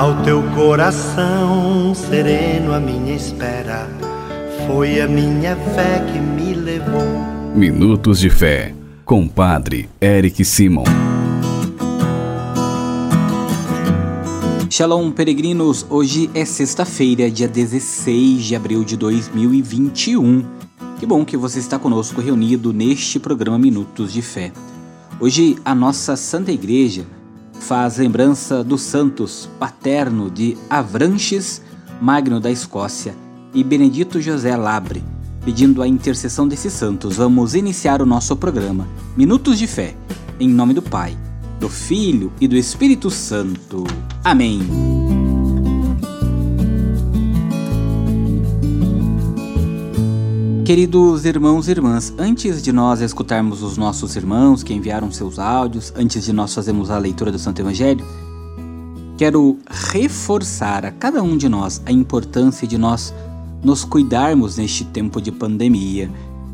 Ao teu coração sereno, a minha espera foi a minha fé que me levou. Minutos de Fé, com Padre Eric Simon. Shalom, peregrinos! Hoje é sexta-feira, dia 16 de abril de 2021. Que bom que você está conosco reunido neste programa Minutos de Fé. Hoje a nossa Santa Igreja faz lembrança dos santos paterno de Avranches Magno da Escócia e Benedito José Labre. Pedindo a intercessão desses santos, vamos iniciar o nosso programa Minutos de Fé, em nome do Pai, do Filho e do Espírito Santo. Amém. Queridos irmãos e irmãs, antes de nós escutarmos os nossos irmãos que enviaram seus áudios, antes de nós fazermos a leitura do Santo Evangelho, quero reforçar a cada um de nós a importância de nós nos cuidarmos neste tempo de pandemia,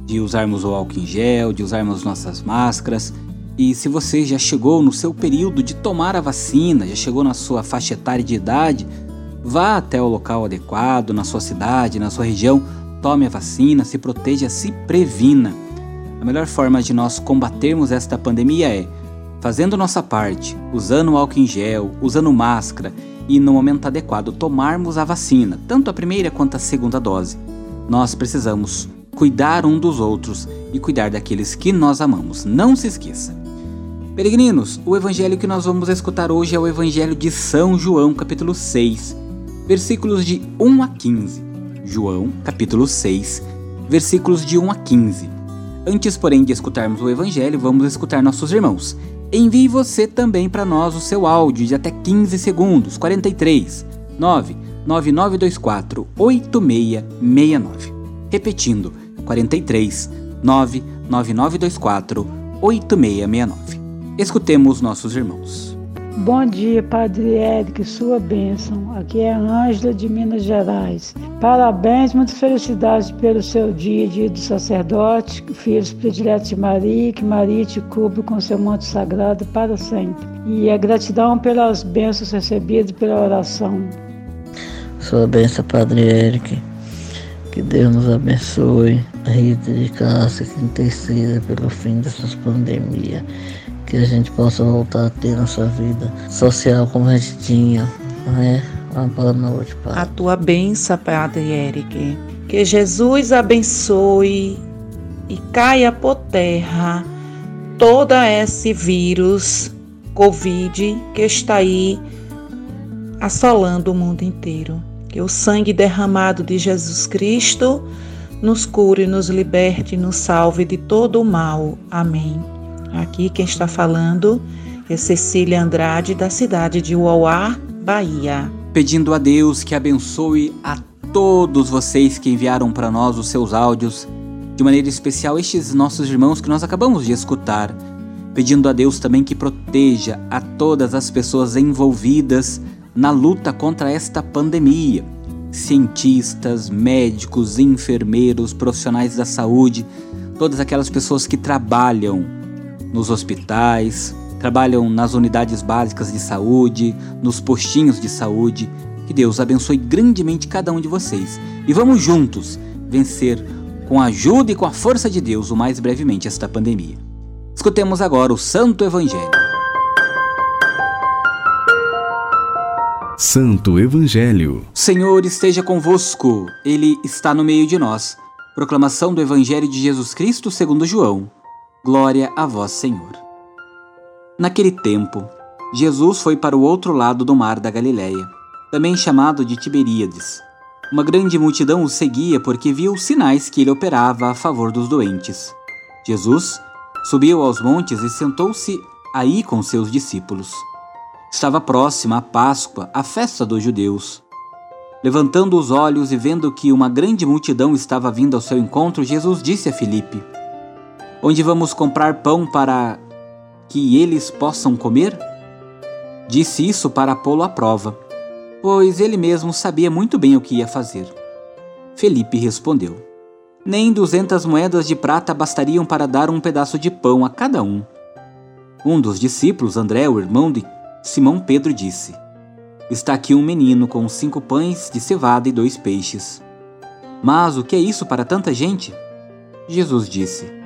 de usarmos o álcool em gel, de usarmos nossas máscaras. E se você já chegou no seu período de tomar a vacina, já chegou na sua faixa etária de idade, vá até o local adequado, na sua cidade, na sua região, tome a vacina, se proteja, se previna. A melhor forma de nós combatermos esta pandemia é fazendo nossa parte, usando álcool em gel, usando máscara e, no momento adequado, tomarmos a vacina, tanto a primeira quanto a segunda dose. Nós precisamos cuidar um dos outros e cuidar daqueles que nós amamos. Não se esqueça. Peregrinos, o evangelho que nós vamos escutar hoje é o evangelho de São João, capítulo 6, versículos de 1 a 15. João, capítulo 6, versículos de 1 a 15. Antes, porém, de escutarmos o Evangelho, vamos escutar nossos irmãos. Envie você também para nós o seu áudio de até 15 segundos, 43 99924 8669. Repetindo, 43 99924 8669. Escutemos nossos irmãos. Bom dia, Padre Eric, sua bênção. Aqui é Ângela de Minas Gerais. Parabéns, muitas felicidades pelo seu dia, dia do sacerdote, filhos prediletos de Maria, que Maria te cubra com seu manto sagrado para sempre. E a gratidão pelas bênçãos recebidas pela oração. Sua bênção, Padre Eric. Que Deus nos abençoe. Rita de Cássia, que interceda pelo fim dessas pandemias que a gente possa voltar a ter nossa vida social como a gente tinha. Né? Uma boa noite. A tua benção, Padre Eric. Que Jesus abençoe e caia por terra toda esse vírus Covid que está aí assolando o mundo inteiro. Que o sangue derramado de Jesus Cristo nos cure, nos liberte nos salve de todo o mal. Amém. Aqui quem está falando é Cecília Andrade, da cidade de Uauá, Bahia. Pedindo a Deus que abençoe a todos vocês que enviaram para nós os seus áudios, de maneira especial estes nossos irmãos que nós acabamos de escutar. Pedindo a Deus também que proteja a todas as pessoas envolvidas na luta contra esta pandemia. Cientistas, médicos, enfermeiros, profissionais da saúde, todas aquelas pessoas que trabalham nos hospitais, trabalham nas unidades básicas de saúde, nos postinhos de saúde. Que Deus abençoe grandemente cada um de vocês. E vamos juntos vencer com a ajuda e com a força de Deus o mais brevemente esta pandemia. Escutemos agora o Santo Evangelho. Santo Evangelho. Senhor esteja convosco, Ele está no meio de nós. Proclamação do Evangelho de Jesus Cristo segundo João. Glória a vós, Senhor. Naquele tempo, Jesus foi para o outro lado do mar da Galiléia, também chamado de Tiberíades. Uma grande multidão o seguia porque viu os sinais que ele operava a favor dos doentes. Jesus subiu aos montes e sentou-se aí com seus discípulos. Estava próxima a Páscoa, a festa dos judeus. Levantando os olhos e vendo que uma grande multidão estava vindo ao seu encontro, Jesus disse a Filipe: onde vamos comprar pão para que eles possam comer? Disse isso para pô-lo à prova, pois ele mesmo sabia muito bem o que ia fazer. Felipe respondeu: Nem duzentas moedas de prata bastariam para dar um pedaço de pão a cada um. Um dos discípulos, André, o irmão de Simão Pedro, disse: Está aqui um menino com cinco pães de cevada e dois peixes. Mas o que é isso para tanta gente? Jesus disse: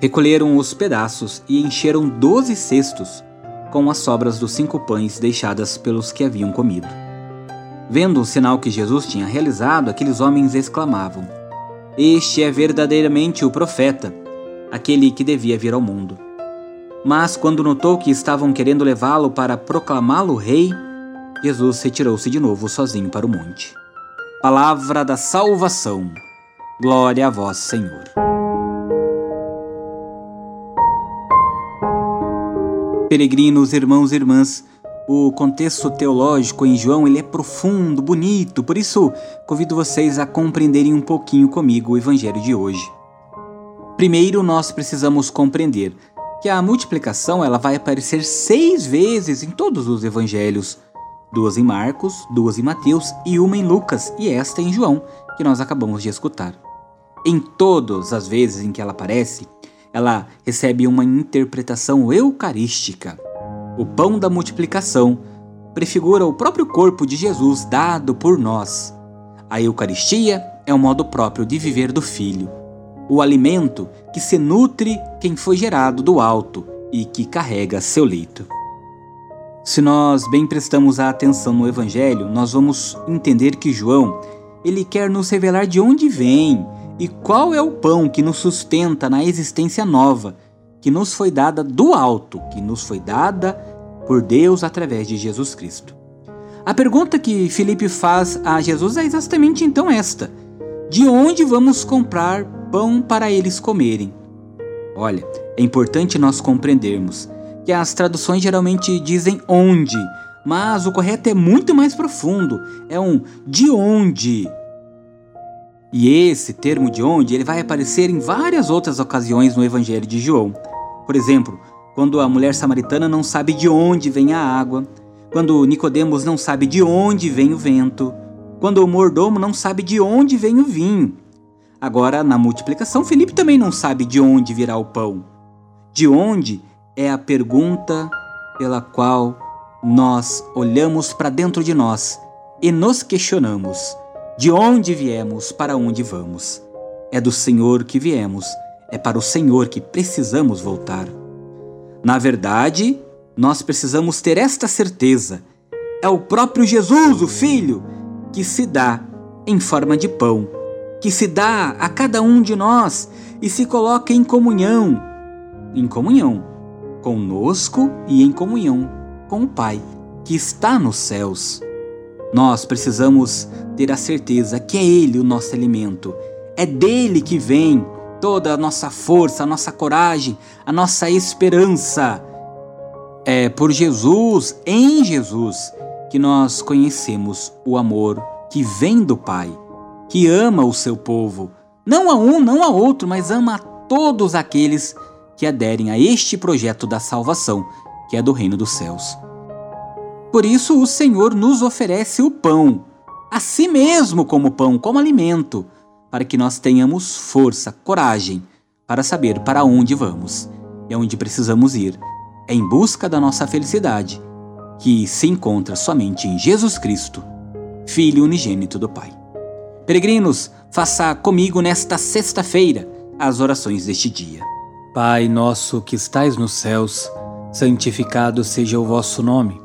Recolheram os pedaços e encheram doze cestos com as sobras dos cinco pães deixadas pelos que haviam comido. Vendo o sinal que Jesus tinha realizado, aqueles homens exclamavam: Este é verdadeiramente o profeta, aquele que devia vir ao mundo. Mas quando notou que estavam querendo levá-lo para proclamá-lo rei, Jesus retirou-se de novo sozinho para o monte. Palavra da salvação. Glória a vós, Senhor. Peregrinos, irmãos e irmãs, o contexto teológico em João ele é profundo, bonito, por isso convido vocês a compreenderem um pouquinho comigo o evangelho de hoje. Primeiro, nós precisamos compreender que a multiplicação ela vai aparecer seis vezes em todos os evangelhos, duas em Marcos, duas em Mateus e uma em Lucas e esta em João, que nós acabamos de escutar. Em todas as vezes em que ela aparece, ela recebe uma interpretação eucarística. O pão da multiplicação prefigura o próprio corpo de Jesus dado por nós. A Eucaristia é o modo próprio de viver do Filho, o alimento que se nutre quem foi gerado do alto e que carrega seu leito. Se nós bem prestamos a atenção no Evangelho, nós vamos entender que João ele quer nos revelar de onde vem e qual é o pão que nos sustenta na existência nova que nos foi dada do alto, que nos foi dada por Deus através de Jesus Cristo. A pergunta que Felipe faz a Jesus é exatamente então esta: De onde vamos comprar pão para eles comerem? Olha, é importante nós compreendermos que as traduções geralmente dizem onde, mas o correto é muito mais profundo. É um de onde. E esse termo de onde ele vai aparecer em várias outras ocasiões no Evangelho de João. Por exemplo, quando a mulher samaritana não sabe de onde vem a água, quando Nicodemos não sabe de onde vem o vento, quando o mordomo não sabe de onde vem o vinho. Agora, na multiplicação, Felipe também não sabe de onde virá o pão. De onde é a pergunta pela qual nós olhamos para dentro de nós e nos questionamos: de onde viemos, para onde vamos? É do Senhor que viemos é para o Senhor que precisamos voltar. Na verdade, nós precisamos ter esta certeza. É o próprio Jesus, o Filho, que se dá em forma de pão, que se dá a cada um de nós e se coloca em comunhão em comunhão conosco e em comunhão com o Pai, que está nos céus. Nós precisamos ter a certeza que é Ele o nosso alimento, é dele que vem toda a nossa força, a nossa coragem, a nossa esperança. É por Jesus, em Jesus, que nós conhecemos o amor que vem do Pai, que ama o seu povo, não a um, não a outro, mas ama a todos aqueles que aderem a este projeto da salvação, que é do reino dos céus. Por isso, o Senhor nos oferece o pão, a si mesmo como pão, como alimento para que nós tenhamos força, coragem para saber para onde vamos e aonde precisamos ir. É em busca da nossa felicidade, que se encontra somente em Jesus Cristo, Filho unigênito do Pai. Peregrinos, faça comigo nesta sexta-feira as orações deste dia. Pai nosso que estais nos céus, santificado seja o vosso nome.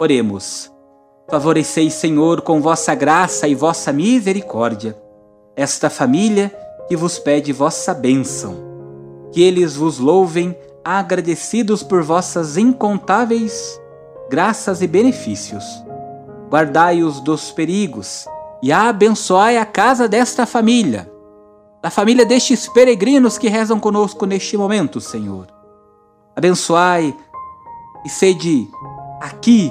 Oremos. Favoreceis, Senhor, com vossa graça e vossa misericórdia, esta família que vos pede vossa bênção. Que eles vos louvem, agradecidos por vossas incontáveis graças e benefícios. Guardai-os dos perigos e abençoai a casa desta família, da família destes peregrinos que rezam conosco neste momento, Senhor. Abençoai e sede aqui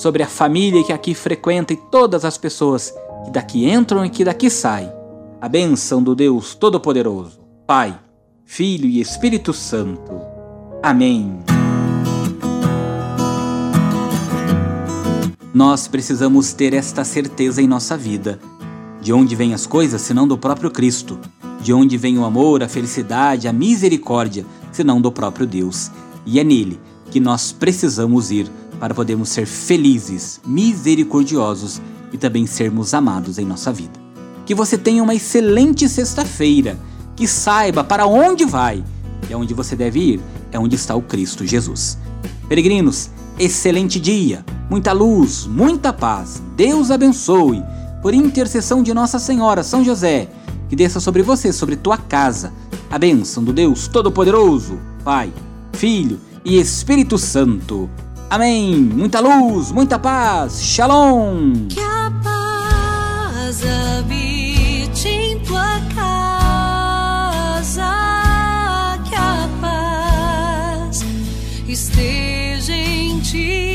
sobre a família que aqui frequenta e todas as pessoas que daqui entram e que daqui saem. A bênção do Deus Todo-Poderoso, Pai, Filho e Espírito Santo. Amém. Nós precisamos ter esta certeza em nossa vida. De onde vêm as coisas, senão do próprio Cristo? De onde vem o amor, a felicidade, a misericórdia, senão do próprio Deus? E é nele que nós precisamos ir para podermos ser felizes, misericordiosos e também sermos amados em nossa vida. Que você tenha uma excelente sexta-feira, que saiba para onde vai e aonde você deve ir é onde está o Cristo Jesus. Peregrinos, excelente dia, muita luz, muita paz. Deus abençoe. Por intercessão de Nossa Senhora, São José, que desça sobre você, sobre tua casa, a bênção do Deus Todo-Poderoso, Pai, Filho e Espírito Santo. Amém. Muita luz, muita paz. Shalom. Que a paz habite em tua casa. Que a paz esteja em ti.